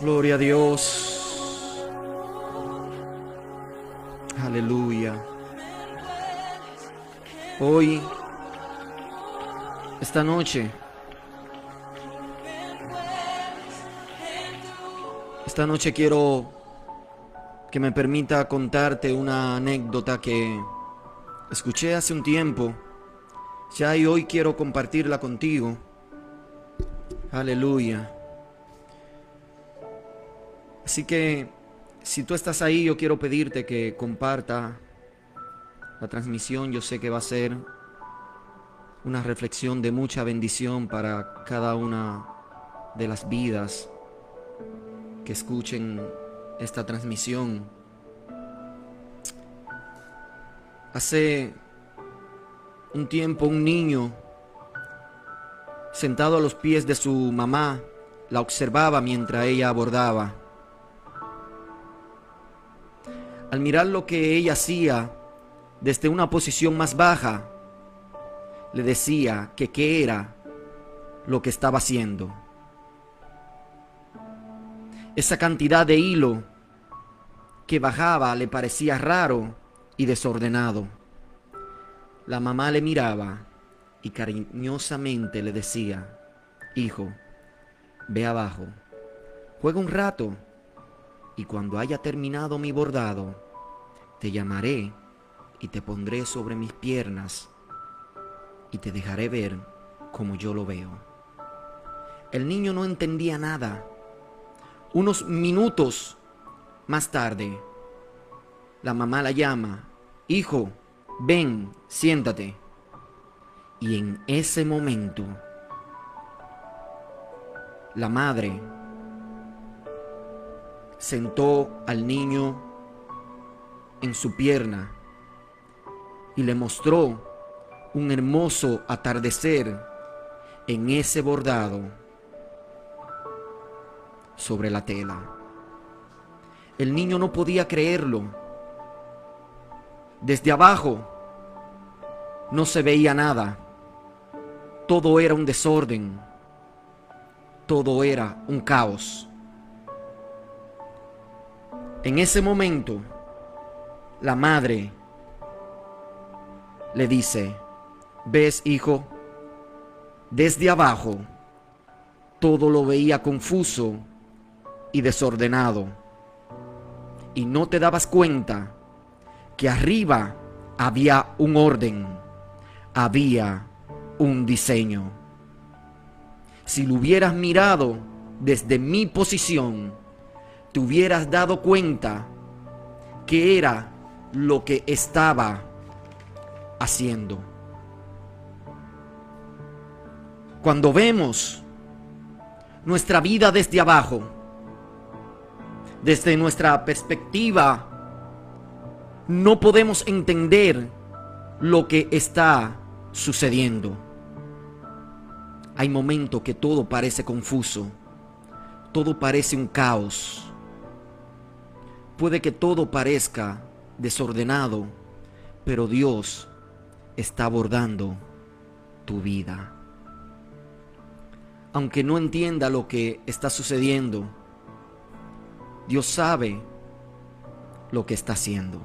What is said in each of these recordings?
Gloria a Dios. Aleluya. Hoy, esta noche, esta noche quiero que me permita contarte una anécdota que escuché hace un tiempo. Ya y hoy quiero compartirla contigo. Aleluya. Así que si tú estás ahí, yo quiero pedirte que comparta la transmisión. Yo sé que va a ser una reflexión de mucha bendición para cada una de las vidas que escuchen esta transmisión. Hace un tiempo un niño sentado a los pies de su mamá la observaba mientras ella abordaba. Al mirar lo que ella hacía desde una posición más baja, le decía que qué era lo que estaba haciendo. Esa cantidad de hilo que bajaba le parecía raro y desordenado. La mamá le miraba y cariñosamente le decía, hijo, ve abajo, juega un rato y cuando haya terminado mi bordado, te llamaré y te pondré sobre mis piernas y te dejaré ver como yo lo veo. El niño no entendía nada. Unos minutos más tarde, la mamá la llama, hijo, ven, siéntate. Y en ese momento, la madre sentó al niño en su pierna y le mostró un hermoso atardecer en ese bordado sobre la tela. El niño no podía creerlo. Desde abajo no se veía nada. Todo era un desorden. Todo era un caos. En ese momento, la madre le dice, ves hijo, desde abajo todo lo veía confuso y desordenado. Y no te dabas cuenta que arriba había un orden, había un diseño. Si lo hubieras mirado desde mi posición, te hubieras dado cuenta que era lo que estaba haciendo. Cuando vemos nuestra vida desde abajo, desde nuestra perspectiva, no podemos entender lo que está sucediendo. Hay momentos que todo parece confuso, todo parece un caos. Puede que todo parezca desordenado, pero Dios está abordando tu vida. Aunque no entienda lo que está sucediendo, Dios sabe lo que está haciendo.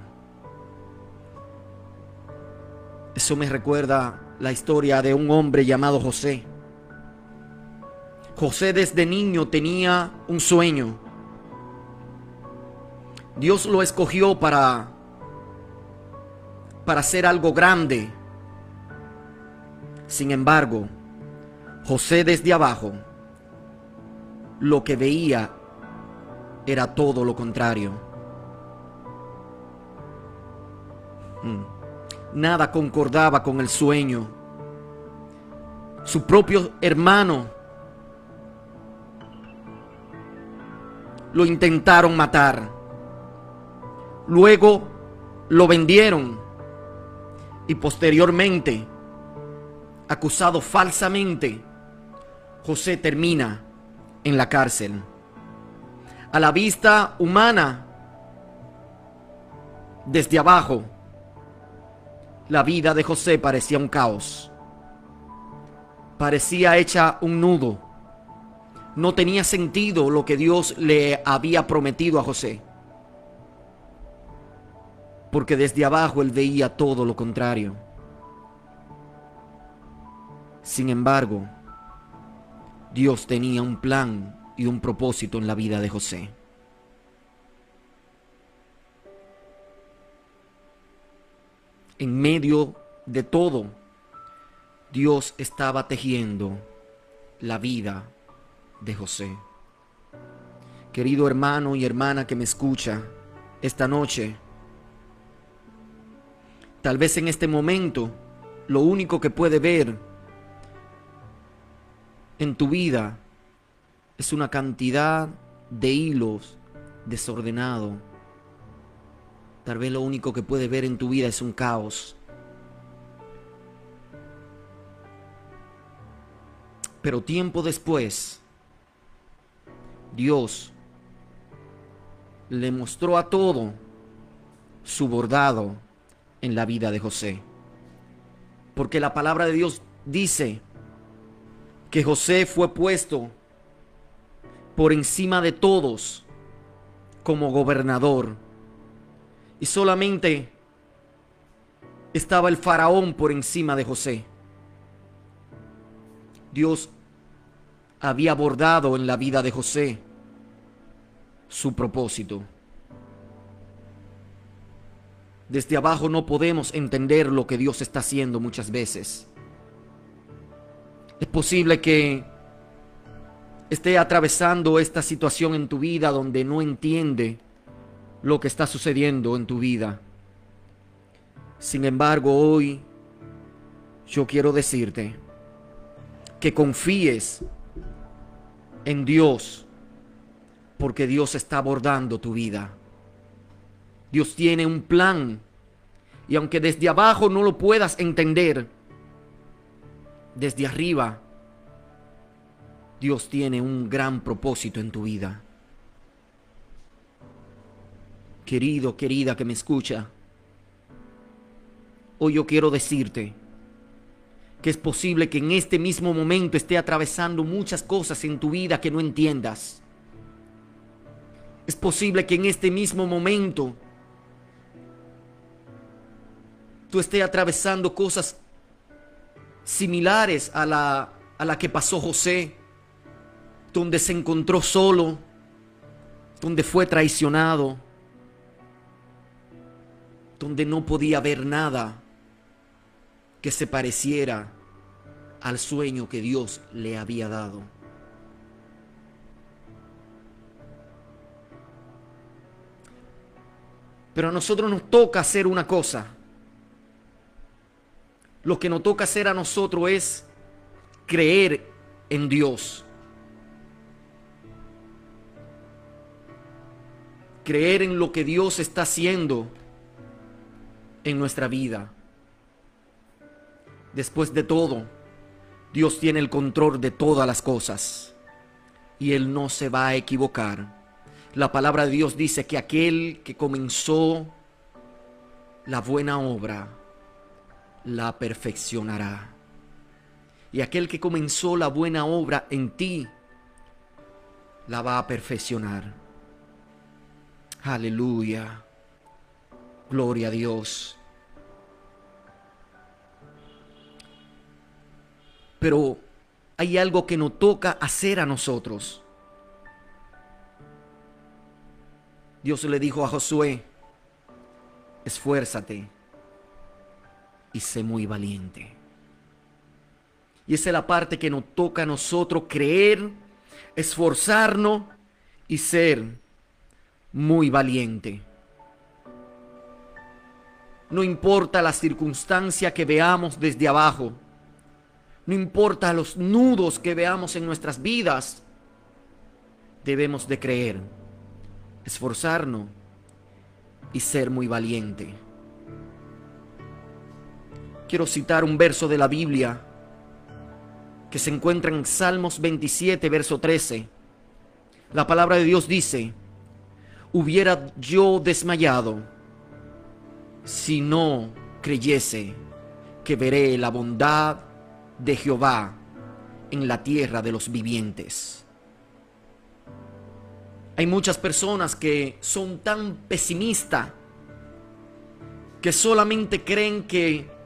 Eso me recuerda la historia de un hombre llamado José. José desde niño tenía un sueño Dios lo escogió para para hacer algo grande. Sin embargo, José desde abajo lo que veía era todo lo contrario. Hmm. Nada concordaba con el sueño. Su propio hermano lo intentaron matar. Luego lo vendieron y posteriormente, acusado falsamente, José termina en la cárcel. A la vista humana, desde abajo, la vida de José parecía un caos. Parecía hecha un nudo. no tenía sentido lo que Dios le había prometido a José. Porque desde abajo él veía todo lo contrario. Sin embargo, Dios tenía un plan y un propósito en la vida de José. En medio de todo, Dios estaba tejiendo la vida de José. Querido hermano y hermana que me escucha esta noche, tal vez en este momento lo único que puede ver en tu vida es una cantidad de hilos desordenado. Tal vez lo único que puede ver en tu vida es un caos. Pero tiempo después, Dios le mostró a todo su bordado en la vida de José. Porque la palabra de Dios dice que José fue puesto por encima de todos como gobernador. Y solamente estaba el faraón por encima de José. Dios había bordado en la vida de José su propósito. Desde abajo no podemos entender lo que Dios está haciendo muchas veces. Es posible que esté atravesando esta situación en tu vida donde no entiende lo que está sucediendo en tu vida. Sin embargo, hoy yo quiero decirte que confíes en Dios porque Dios está abordando tu vida. Dios tiene un plan y aunque desde abajo no lo puedas entender, desde arriba Dios tiene un gran propósito en tu vida. Querido, querida que me escucha, hoy yo quiero decirte que es posible que en este mismo momento esté atravesando muchas cosas en tu vida que no entiendas. Es posible que en este mismo momento tú estés atravesando cosas similares a la, a la que pasó José, donde se encontró solo, donde fue traicionado, donde no podía ver nada que se pareciera al sueño que Dios le había dado. Pero a nosotros nos toca hacer una cosa. Lo que nos toca hacer a nosotros es creer en Dios. Creer en lo que Dios está haciendo en nuestra vida. Después de todo, Dios tiene el control de todas las cosas y Él no se va a equivocar. La palabra de Dios dice que aquel que comenzó la buena obra, la perfeccionará. Y aquel que comenzó la buena obra en ti, la va a perfeccionar. Aleluya. Gloria a Dios. Pero hay algo que nos toca hacer a nosotros. Dios le dijo a Josué, esfuérzate y sé muy valiente. Y esa es la parte que nos toca a nosotros creer, esforzarnos y ser muy valiente. No importa la circunstancia que veamos desde abajo. No importa los nudos que veamos en nuestras vidas. Debemos de creer, esforzarnos y ser muy valiente. Quiero citar un verso de la Biblia que se encuentra en Salmos 27, verso 13. La palabra de Dios dice, hubiera yo desmayado si no creyese que veré la bondad de Jehová en la tierra de los vivientes. Hay muchas personas que son tan pesimistas que solamente creen que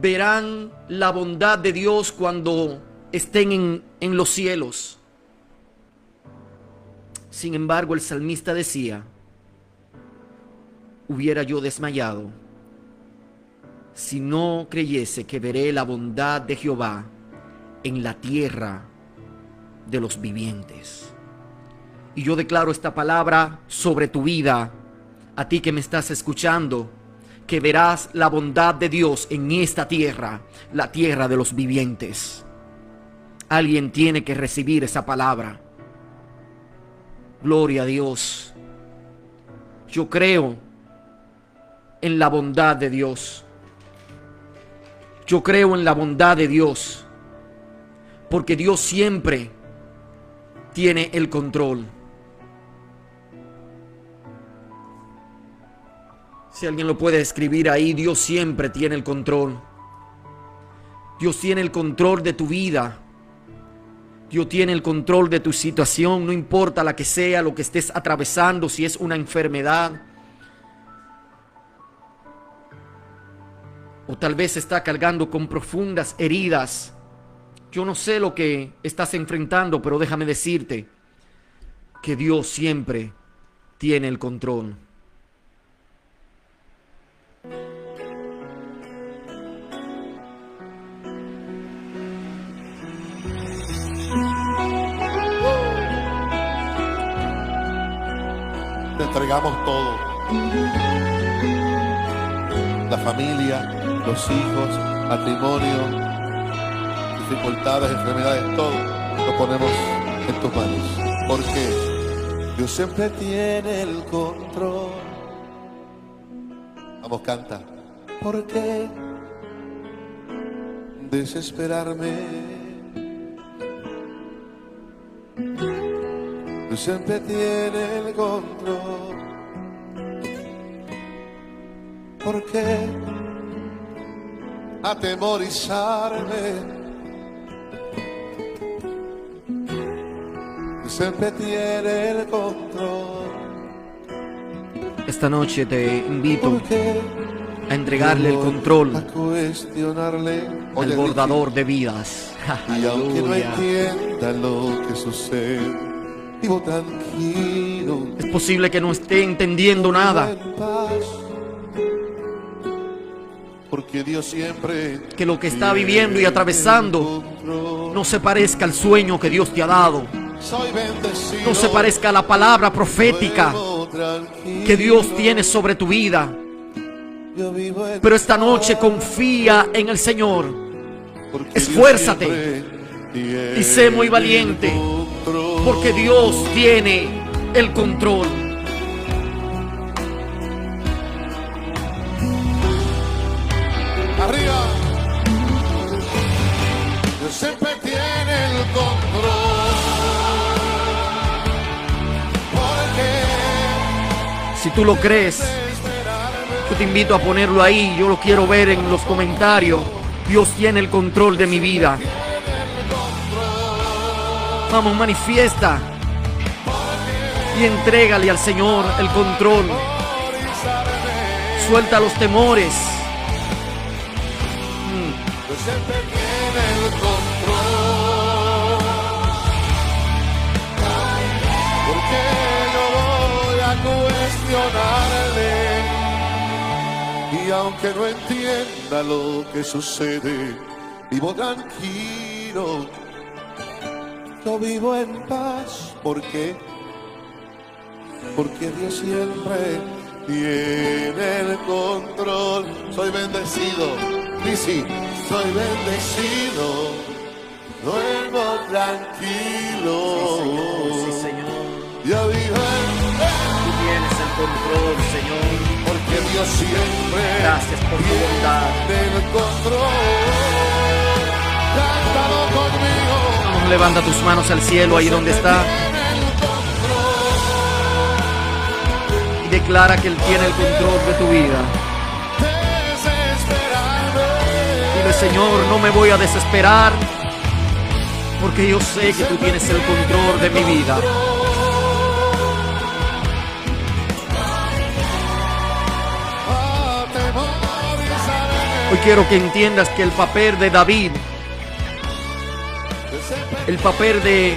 verán la bondad de Dios cuando estén en, en los cielos. Sin embargo, el salmista decía, hubiera yo desmayado si no creyese que veré la bondad de Jehová en la tierra de los vivientes. Y yo declaro esta palabra sobre tu vida, a ti que me estás escuchando, que verás la bondad de Dios en esta tierra, la tierra de los vivientes. Alguien tiene que recibir esa palabra. Gloria a Dios. Yo creo en la bondad de Dios. Yo creo en la bondad de Dios. Porque Dios siempre tiene el control. Si alguien lo puede escribir ahí, Dios siempre tiene el control. Dios tiene el control de tu vida. Dios tiene el control de tu situación, no importa la que sea, lo que estés atravesando, si es una enfermedad. O tal vez está cargando con profundas heridas. Yo no sé lo que estás enfrentando, pero déjame decirte que Dios siempre tiene el control. Entregamos todo. La familia, los hijos, matrimonio, dificultades, enfermedades, todo lo ponemos en tus manos. Porque Dios siempre tiene el control. Vamos, canta. ¿Por qué desesperarme? Siempre tiene el control. ¿Por qué atemorizarme? siempre tiene el control. Esta noche te invito ¿Por qué a entregarle el control a cuestionarle al bordador de vidas. Y aunque no entienda lo que sucede, vivo tranquilo. Es posible que no esté entendiendo nada, porque Dios siempre que lo que está viviendo y atravesando no se parezca al sueño que Dios te ha dado, no se parezca a la palabra profética que Dios tiene sobre tu vida. Pero esta noche confía en el Señor. esfuérzate y sé muy valiente, control. Porque Dios tiene el control. Arriba. Dios siempre tiene el control. Porque Si tú lo crees, yo te invito a ponerlo ahí. Yo lo quiero ver en los comentarios. Dios tiene el control de mi vida. Vamos, manifiesta. Y entrégale al Señor el control. Suelta los temores. Porque yo voy a cuestionarle. Y aunque no entienda lo que sucede, vivo tranquilo. Yo vivo en paz. ¿Por qué? Porque Dios siempre tiene el control. Soy bendecido. Lisi, soy bendecido. Duermo tranquilo. Sí, Señor. Yo vivo en paz. Tú tienes el control, Señor. Porque Dios siempre Gracias por tu bondad. tiene el control. Cántalo conmigo. Levanta tus manos al cielo ahí donde está. Y declara que Él tiene el control de tu vida. Dile, Señor, no me voy a desesperar. Porque yo sé que tú tienes el control de mi vida. Hoy quiero que entiendas que el papel de David el papel de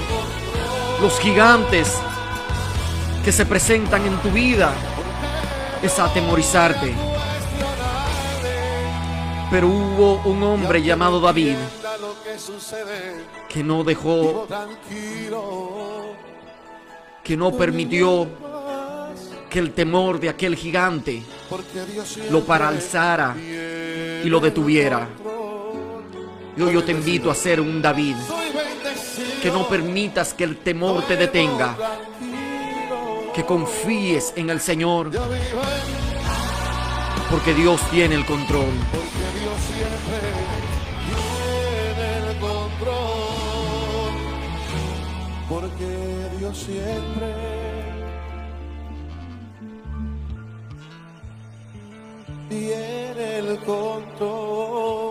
los gigantes que se presentan en tu vida es atemorizarte. Pero hubo un hombre llamado David que no dejó, que no permitió que el temor de aquel gigante lo paralizara y lo detuviera. Yo, yo te invito a ser un David. Que no permitas que el temor te detenga. Que confíes en el Señor. Porque Dios tiene el control. Porque Dios siempre tiene el control.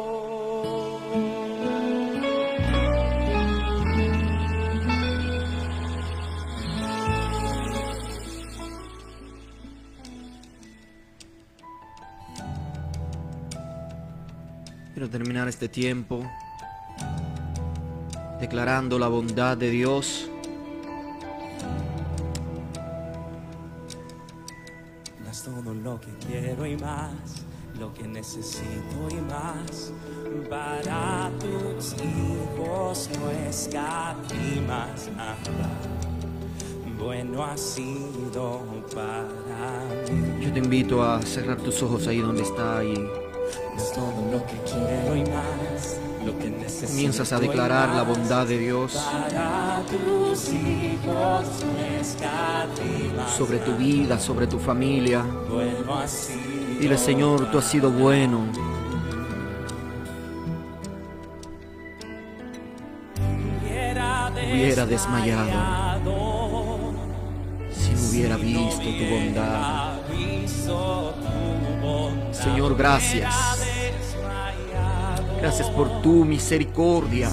Quiero terminar este tiempo declarando la bondad de Dios. Das todo lo que quiero y más, lo que necesito y más. Para tus hijos no escatimas nada. Bueno ha sido para mí. Yo te invito a cerrar tus ojos ahí donde está y Das todo lo que quiero y más, lo que necesito. comienzas a declarar la bondad de Dios sobre tu vida, sobre tu familia. Dile, Señor, tú has sido bueno. Hubiera desmayado si no hubiera visto tu bondad. Señor, gracias. Gracias por tu misericordia.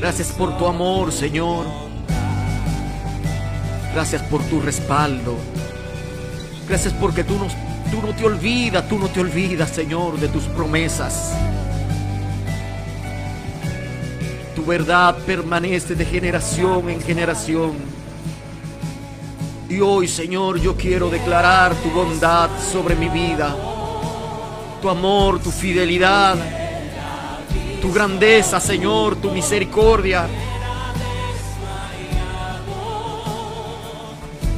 Gracias por tu amor, Señor. Gracias por tu respaldo. Gracias porque tú no, tú no te olvidas, tú no te olvidas, Señor, de tus promesas. Tu verdad permanece de generación en generación. Y hoy, Señor, yo quiero declarar tu bondad sobre mi vida. Tu amor, tu fidelidad, tu grandeza, Señor, tu misericordia.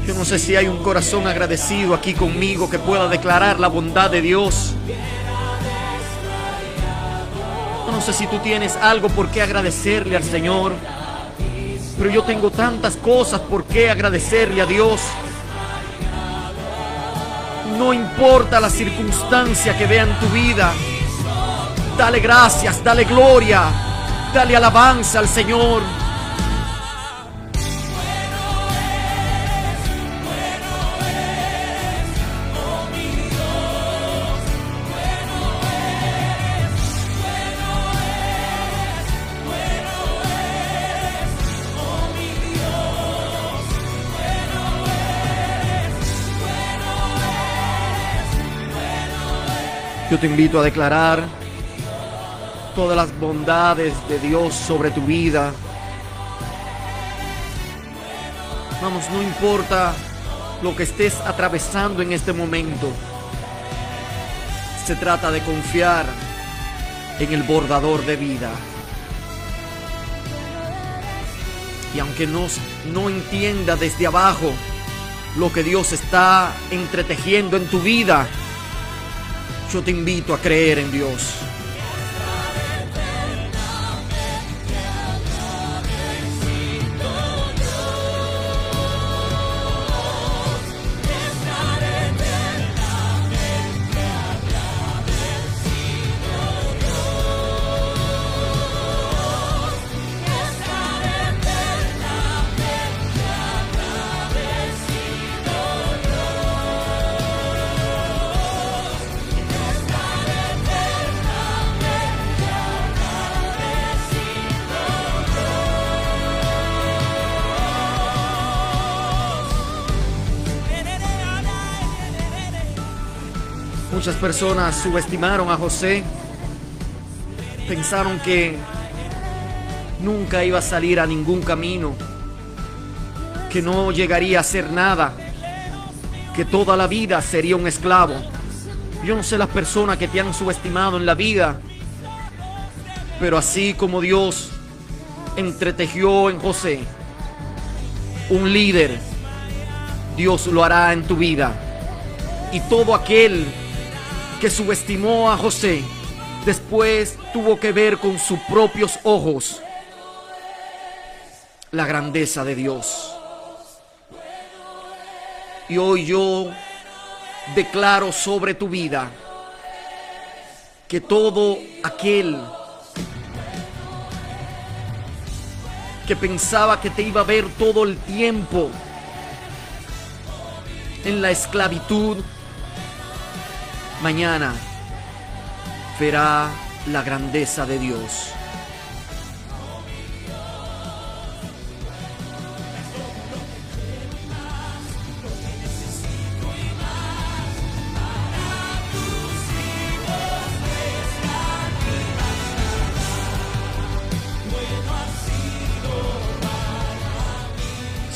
Yo no sé si hay un corazón agradecido aquí conmigo que pueda declarar la bondad de Dios. No sé si tú tienes algo por qué agradecerle al Señor. Pero yo tengo tantas cosas por qué agradecerle a Dios. No importa la circunstancia que vea en tu vida. Dale gracias, dale gloria, dale alabanza al Señor. Yo te invito a declarar todas las bondades de Dios sobre tu vida. Vamos, no importa lo que estés atravesando en este momento. Se trata de confiar en el bordador de vida. Y aunque no, no entienda desde abajo lo que Dios está entretejiendo en tu vida, yo te invito a creer en Dios. Muchas personas subestimaron a José. Pensaron que nunca iba a salir a ningún camino. Que no llegaría a hacer nada. Que toda la vida sería un esclavo. Yo no sé las personas que te han subestimado en la vida. Pero así como Dios entretejió en José un líder, Dios lo hará en tu vida. Y todo aquel que subestimó a José, después tuvo que ver con sus propios ojos la grandeza de Dios. Y hoy yo declaro sobre tu vida que todo aquel que pensaba que te iba a ver todo el tiempo en la esclavitud, mañana verá la grandeza de Dios.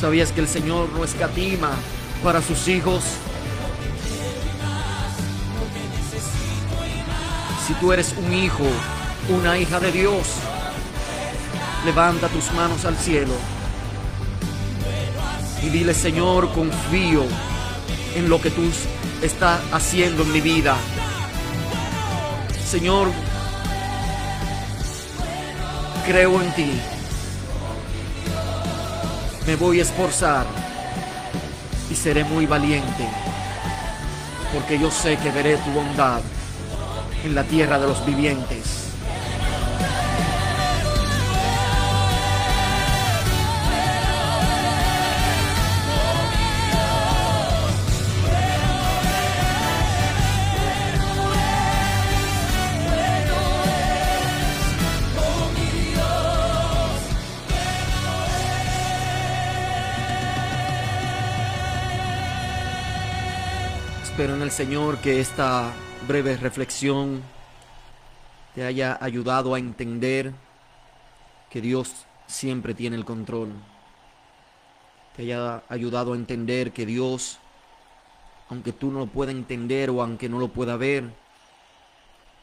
¿Sabías que el Señor no escatima para sus hijos? Tú eres un hijo, una hija de Dios, levanta tus manos al cielo y dile, Señor, confío en lo que tú estás haciendo en mi vida. Señor, creo en ti. Me voy a esforzar y seré muy valiente, porque yo sé que veré tu bondad en la tierra de los vivientes. Espero en el Señor que esta breve reflexión te haya ayudado a entender que Dios siempre tiene el control. Te haya ayudado a entender que Dios, aunque tú no lo puedas entender o aunque no lo pueda ver,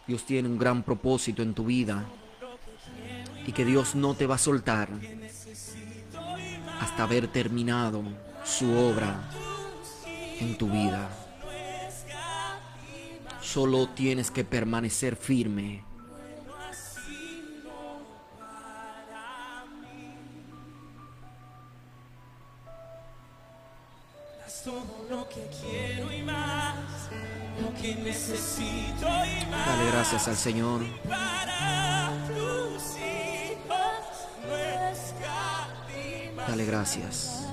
Dios tiene un gran propósito en tu vida y que Dios no te va a soltar hasta haber terminado su obra en tu vida. Solo tienes que permanecer firme. todo lo que quiero y más, lo que necesito y más. Dale gracias al Señor. Dale gracias.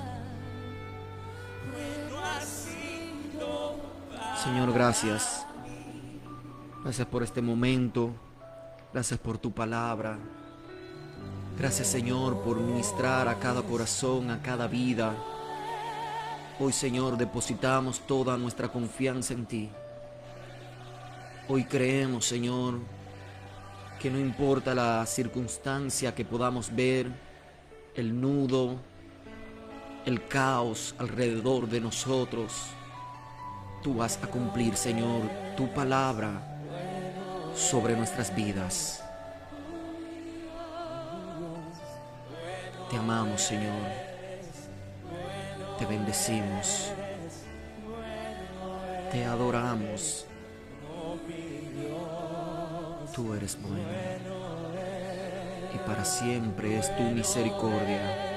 Señor, gracias. Gracias por este momento. Gracias por tu palabra. Gracias, Señor, por ministrar a cada corazón, a cada vida. Hoy, Señor, depositamos toda nuestra confianza en ti. Hoy creemos, Señor, que no importa la circunstancia que podamos ver, el nudo, el caos alrededor de nosotros, tú vas a cumplir, Señor, tu palabra sobre nuestras vidas. Te amamos, Señor. Te bendecimos. Te adoramos. Tú eres bueno. Y para siempre es tu misericordia.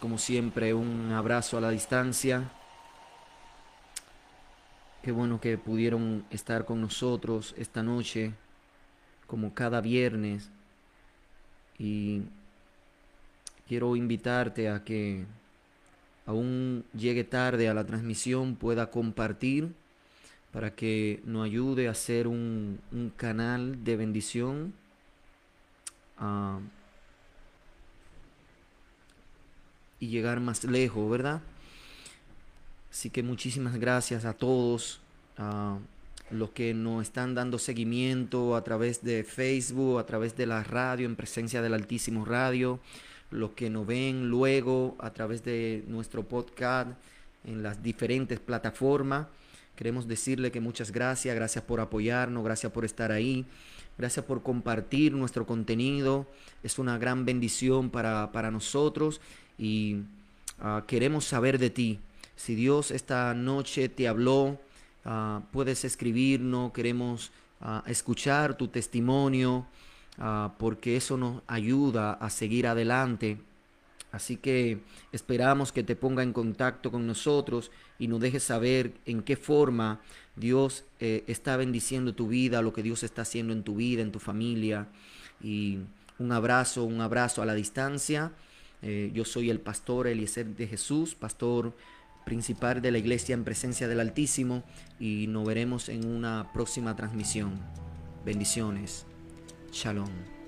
Como siempre un abrazo a la distancia. Qué bueno que pudieron estar con nosotros esta noche, como cada viernes. Y quiero invitarte a que aún llegue tarde a la transmisión pueda compartir para que nos ayude a ser un, canal de bendición. Y llegar más lejos, ¿verdad? Así que muchísimas gracias a todos, a los que nos están dando seguimiento a través de Facebook, a través de la radio, en presencia del Altísimo Radio, los que nos ven luego a través de nuestro podcast en las diferentes plataformas. Queremos decirle que muchas gracias, gracias por apoyarnos, gracias por estar ahí, gracias por compartir nuestro contenido. Es una gran bendición para, para nosotros y ah, queremos saber de ti. Si Dios esta noche te habló, ah, puedes escribirnos, queremos ah, escuchar tu testimonio, porque eso nos ayuda a seguir adelante. Así que esperamos que te ponga en contacto con nosotros y nos dejes saber en qué forma Dios eh, está bendiciendo tu vida, lo que Dios está haciendo en tu vida, en tu familia. Y un abrazo, un abrazo a la distancia. Eh, yo soy el pastor Eliezer de Jesús, pastor principal de la iglesia en presencia del Altísimo y nos veremos en una próxima transmisión. Bendiciones. Shalom.